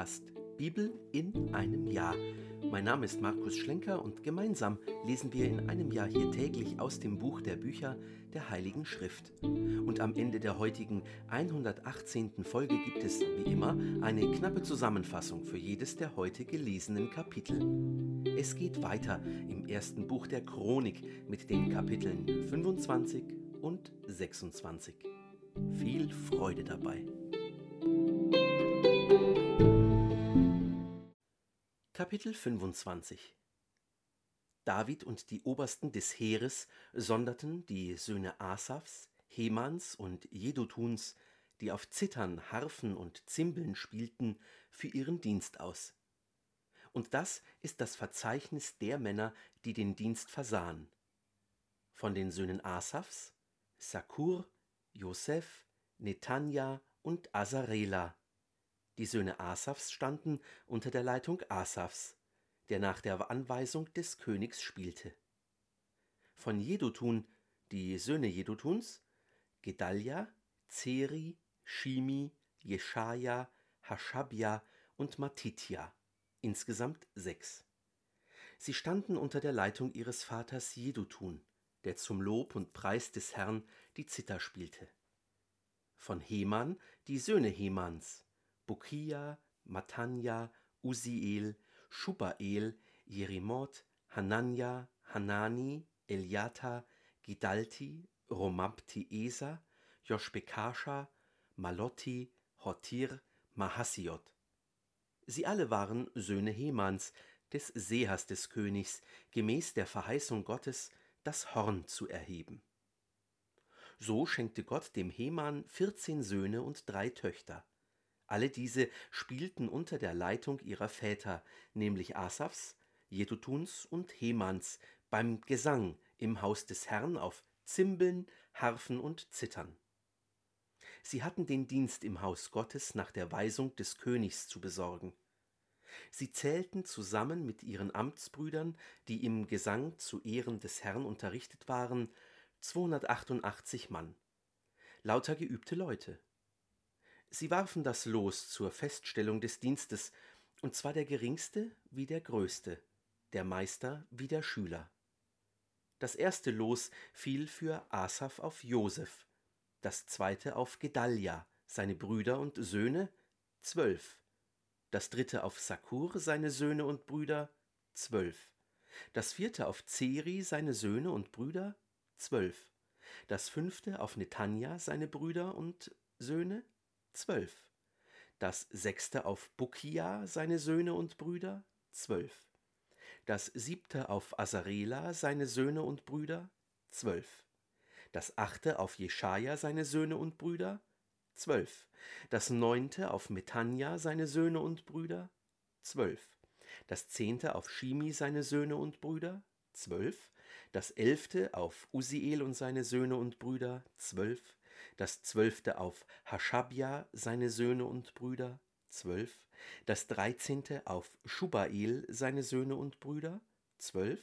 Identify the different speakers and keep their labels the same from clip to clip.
Speaker 1: Podcast Bibel in einem Jahr. Mein Name ist Markus Schlenker und gemeinsam lesen wir in einem Jahr hier täglich aus dem Buch der Bücher der Heiligen Schrift. Und am Ende der heutigen 118. Folge gibt es, wie immer, eine knappe Zusammenfassung für jedes der heute gelesenen Kapitel. Es geht weiter im ersten Buch der Chronik mit den Kapiteln 25 und 26. Viel Freude dabei. Kapitel 25 David und die Obersten des Heeres sonderten die Söhne Asafs, Hemans und Jedutuns, die auf Zittern, Harfen und Zimbeln spielten, für ihren Dienst aus. Und das ist das Verzeichnis der Männer, die den Dienst versahen. Von den Söhnen Asafs, Sakur, Joseph, Netanja und Asarela, die Söhne Asafs standen unter der Leitung Asafs, der nach der Anweisung des Königs spielte. Von Jedutun die Söhne Jedutuns, Gedalja, Zeri, Shimi, Jeschaja, Hashabja und Matitja, insgesamt sechs. Sie standen unter der Leitung ihres Vaters Jedutun, der zum Lob und Preis des Herrn die Zither spielte. Von Heman die Söhne Hemans, Bukia, Matanja, Uziel, Schubael, Jerimoth, Hanania, Hanani, Eliata, Gidalti, Romabti Esa, Joshbekasha, Malotti, Hotir, Mahasiot. Sie alle waren Söhne Hemans, des Sehers des Königs, gemäß der Verheißung Gottes, das Horn zu erheben. So schenkte Gott dem Heman vierzehn Söhne und drei Töchter. Alle diese spielten unter der Leitung ihrer Väter, nämlich Asafs, Jedutuns und Hemans, beim Gesang im Haus des Herrn auf Zimbeln, Harfen und Zittern. Sie hatten den Dienst im Haus Gottes nach der Weisung des Königs zu besorgen. Sie zählten zusammen mit ihren Amtsbrüdern, die im Gesang zu Ehren des Herrn unterrichtet waren, 288 Mann. Lauter geübte Leute. Sie warfen das Los zur Feststellung des Dienstes, und zwar der geringste wie der größte, der Meister wie der Schüler. Das erste Los fiel für Asaf auf Josef, das zweite auf Gedalja, seine Brüder und Söhne, zwölf, das dritte auf Sakur, seine Söhne und Brüder, zwölf, das vierte auf Zeri, seine Söhne und Brüder, zwölf, das fünfte auf Netanja, seine Brüder und Söhne, zwölf. Das sechste auf Bukia, seine Söhne und Brüder, zwölf. Das siebte auf Asarela, seine Söhne und Brüder, zwölf. Das achte auf Jeschaja, seine Söhne und Brüder, zwölf. Das neunte auf Metanja, seine Söhne und Brüder, zwölf. Das zehnte auf Shimi, seine Söhne und Brüder, zwölf. Das elfte auf Uziel und seine Söhne und Brüder, zwölf das zwölfte auf Hashabja, seine Söhne und Brüder, zwölf, das dreizehnte auf Schubael, seine Söhne und Brüder, zwölf,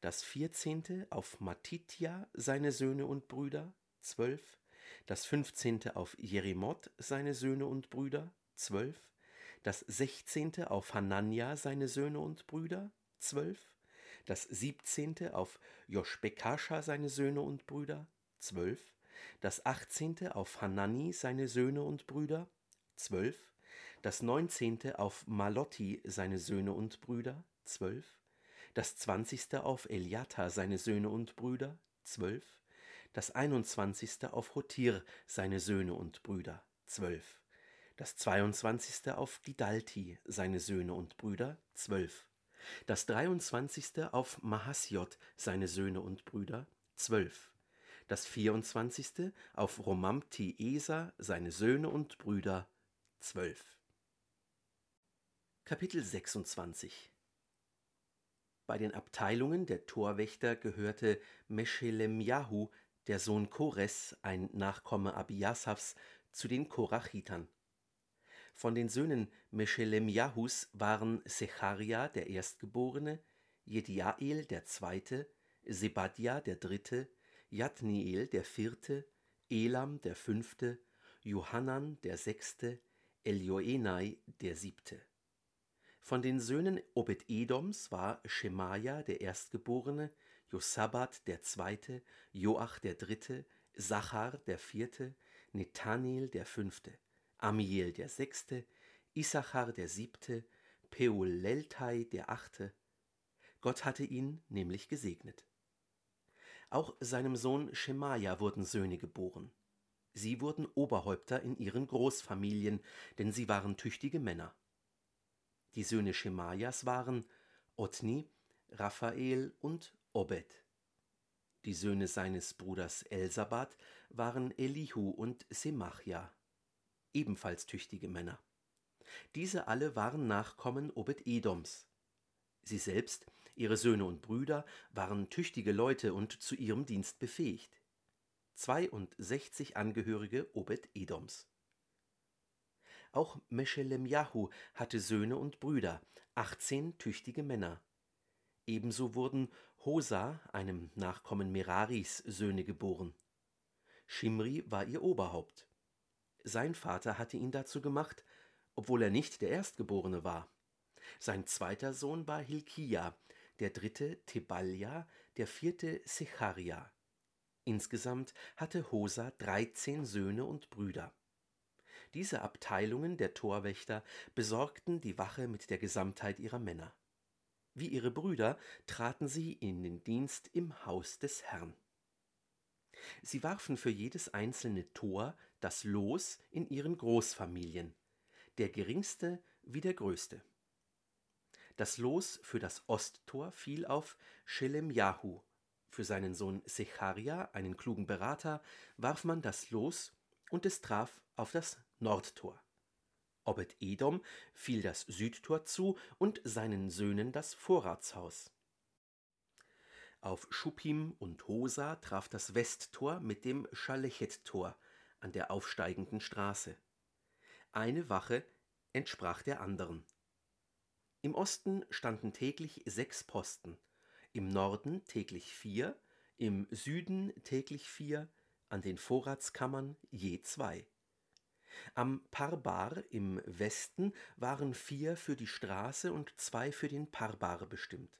Speaker 1: das vierzehnte auf Matitja, seine Söhne und Brüder, zwölf, das fünfzehnte auf Jerimoth, seine Söhne und Brüder, zwölf, das sechzehnte auf Hanania, seine Söhne und Brüder, zwölf, das siebzehnte auf Joschbekascha, seine Söhne und Brüder, zwölf, das achtzehnte auf Hanani seine Söhne und Brüder, zwölf, das neunzehnte auf Malotti seine Söhne und Brüder, zwölf, das zwanzigste auf Eliata seine Söhne und Brüder, zwölf, das einundzwanzigste auf Hotir seine Söhne und Brüder, zwölf, das zweiundzwanzigste auf Gidalti seine Söhne und Brüder, zwölf, das dreiundzwanzigste auf Mahasiot seine Söhne und Brüder, zwölf, das 24. auf Romamti Esa, seine Söhne und Brüder, 12. Kapitel 26 Bei den Abteilungen der Torwächter gehörte Meshelemjahu, der Sohn Kores, ein Nachkomme Abiasafs, zu den Korachitern. Von den Söhnen Meshelemjahus waren Secharia der Erstgeborene, Jediael der Zweite, Sebadja der Dritte, Jadniel der vierte, Elam der fünfte, Johannan der sechste, Elioenai der siebte. Von den Söhnen Obed-Edoms war Schemaja der Erstgeborene, Josabad der zweite, Joach der dritte, Sachar der vierte, Nethanel der fünfte, Amiel der sechste, Issachar der siebte, Peuleltai der achte. Gott hatte ihn nämlich gesegnet. Auch seinem Sohn Schemaja wurden Söhne geboren. Sie wurden Oberhäupter in ihren Großfamilien, denn sie waren tüchtige Männer. Die Söhne Schemajas waren Otni, Raphael und Obed. Die Söhne seines Bruders Elsabad waren Elihu und Semachja, ebenfalls tüchtige Männer. Diese alle waren Nachkommen Obed-Edoms. Sie selbst, ihre Söhne und Brüder, waren tüchtige Leute und zu ihrem Dienst befähigt. 62 Angehörige Obed-Edoms. Auch Meshelemjahu hatte Söhne und Brüder, 18 tüchtige Männer. Ebenso wurden Hosa, einem Nachkommen Meraris, Söhne geboren. Shimri war ihr Oberhaupt. Sein Vater hatte ihn dazu gemacht, obwohl er nicht der Erstgeborene war. Sein zweiter Sohn war Hilkia, der dritte Tebalja, der vierte Secharia. Insgesamt hatte Hosa dreizehn Söhne und Brüder. Diese Abteilungen der Torwächter besorgten die Wache mit der Gesamtheit ihrer Männer. Wie ihre Brüder traten sie in den Dienst im Haus des Herrn. Sie warfen für jedes einzelne Tor das Los in ihren Großfamilien, der geringste wie der größte. Das Los für das Osttor fiel auf Shelemjahu. Für seinen Sohn Secharia, einen klugen Berater, warf man das Los und es traf auf das Nordtor. Obed-Edom fiel das Südtor zu und seinen Söhnen das Vorratshaus. Auf Schuppim und Hosa traf das Westtor mit dem Schalechet-Tor an der aufsteigenden Straße. Eine Wache entsprach der anderen. Im Osten standen täglich sechs Posten, im Norden täglich vier, im Süden täglich vier, an den Vorratskammern je zwei. Am Parbar im Westen waren vier für die Straße und zwei für den Parbar bestimmt.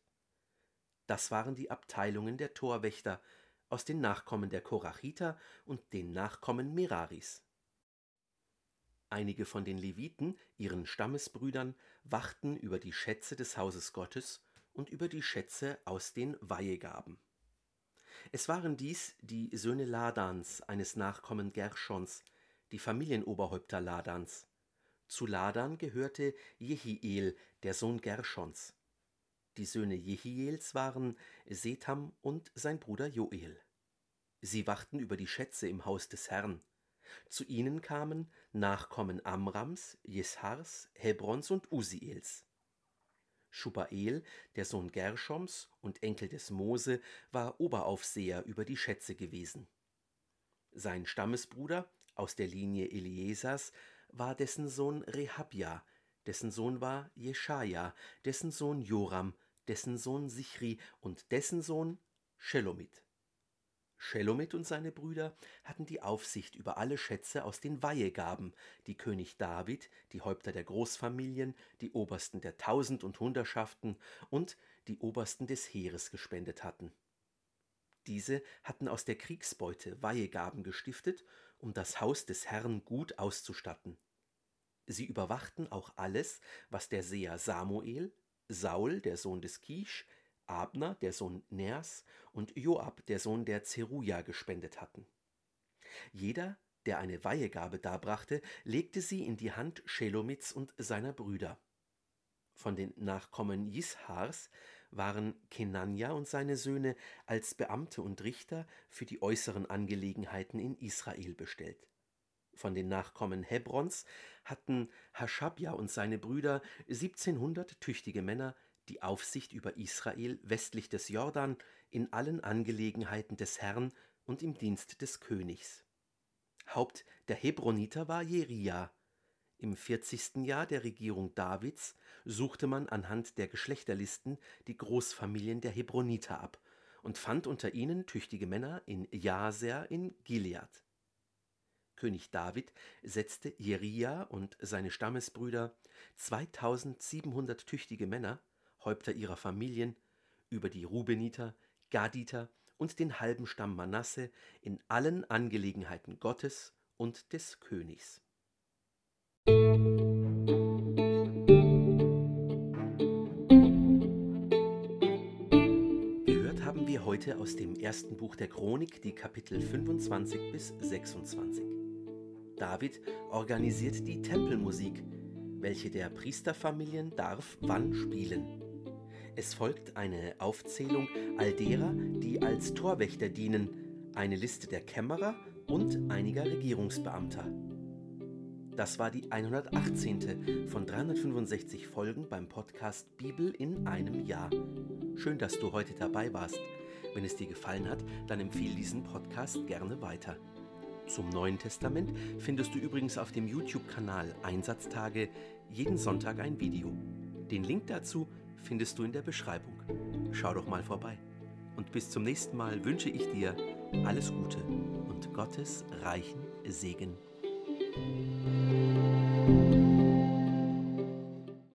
Speaker 1: Das waren die Abteilungen der Torwächter aus den Nachkommen der Korachiter und den Nachkommen Meraris. Einige von den Leviten, ihren Stammesbrüdern, wachten über die Schätze des Hauses Gottes und über die Schätze aus den Weihegaben. Es waren dies die Söhne Ladans, eines Nachkommen Gerschons, die Familienoberhäupter Ladans. Zu Ladan gehörte Jehiel, der Sohn Gerschons. Die Söhne Jehiels waren Setham und sein Bruder Joel. Sie wachten über die Schätze im Haus des Herrn. Zu ihnen kamen Nachkommen Amrams, Jeshars, Hebrons und Usiels. Schubael, der Sohn Gerschoms und Enkel des Mose, war Oberaufseher über die Schätze gewesen. Sein Stammesbruder aus der Linie Eliesas war dessen Sohn Rehabja, dessen Sohn war Jeschaja, dessen Sohn Joram, dessen Sohn Sichri und dessen Sohn Shelomit. Shelomit und seine Brüder hatten die Aufsicht über alle Schätze aus den Weihegaben, die König David, die Häupter der Großfamilien, die Obersten der Tausend und Hunderschaften und die Obersten des Heeres gespendet hatten. Diese hatten aus der Kriegsbeute Weihegaben gestiftet, um das Haus des Herrn gut auszustatten. Sie überwachten auch alles, was der Seher Samuel, Saul, der Sohn des Kisch, Abner, der Sohn Ners, und Joab, der Sohn der Zeruja, gespendet hatten. Jeder, der eine Weihegabe darbrachte, legte sie in die Hand Shelomits und seiner Brüder. Von den Nachkommen Jishars waren Kenania und seine Söhne als Beamte und Richter für die äußeren Angelegenheiten in Israel bestellt. Von den Nachkommen Hebrons hatten Haschabja und seine Brüder 1700 tüchtige Männer die Aufsicht über Israel westlich des Jordan in allen Angelegenheiten des Herrn und im Dienst des Königs. Haupt der Hebroniter war Jeria, im 40. Jahr der Regierung Davids suchte man anhand der Geschlechterlisten die Großfamilien der Hebroniter ab und fand unter ihnen tüchtige Männer in Jaser in Gilead. König David setzte Jeria und seine Stammesbrüder, 2700 tüchtige Männer, Häupter ihrer Familien, über die Rubeniter, Gaditer und den halben Stamm Manasse in allen Angelegenheiten Gottes und des Königs. Gehört haben wir heute aus dem ersten Buch der Chronik die Kapitel 25 bis 26. David organisiert die Tempelmusik, welche der Priesterfamilien darf wann spielen. Es folgt eine Aufzählung all derer, die als Torwächter dienen, eine Liste der Kämmerer und einiger Regierungsbeamter. Das war die 118. von 365 Folgen beim Podcast Bibel in einem Jahr. Schön, dass du heute dabei warst. Wenn es dir gefallen hat, dann empfehle diesen Podcast gerne weiter. Zum Neuen Testament findest du übrigens auf dem YouTube-Kanal Einsatztage jeden Sonntag ein Video. Den Link dazu findest du in der Beschreibung. Schau doch mal vorbei. Und bis zum nächsten Mal wünsche ich dir alles Gute und Gottes reichen Segen.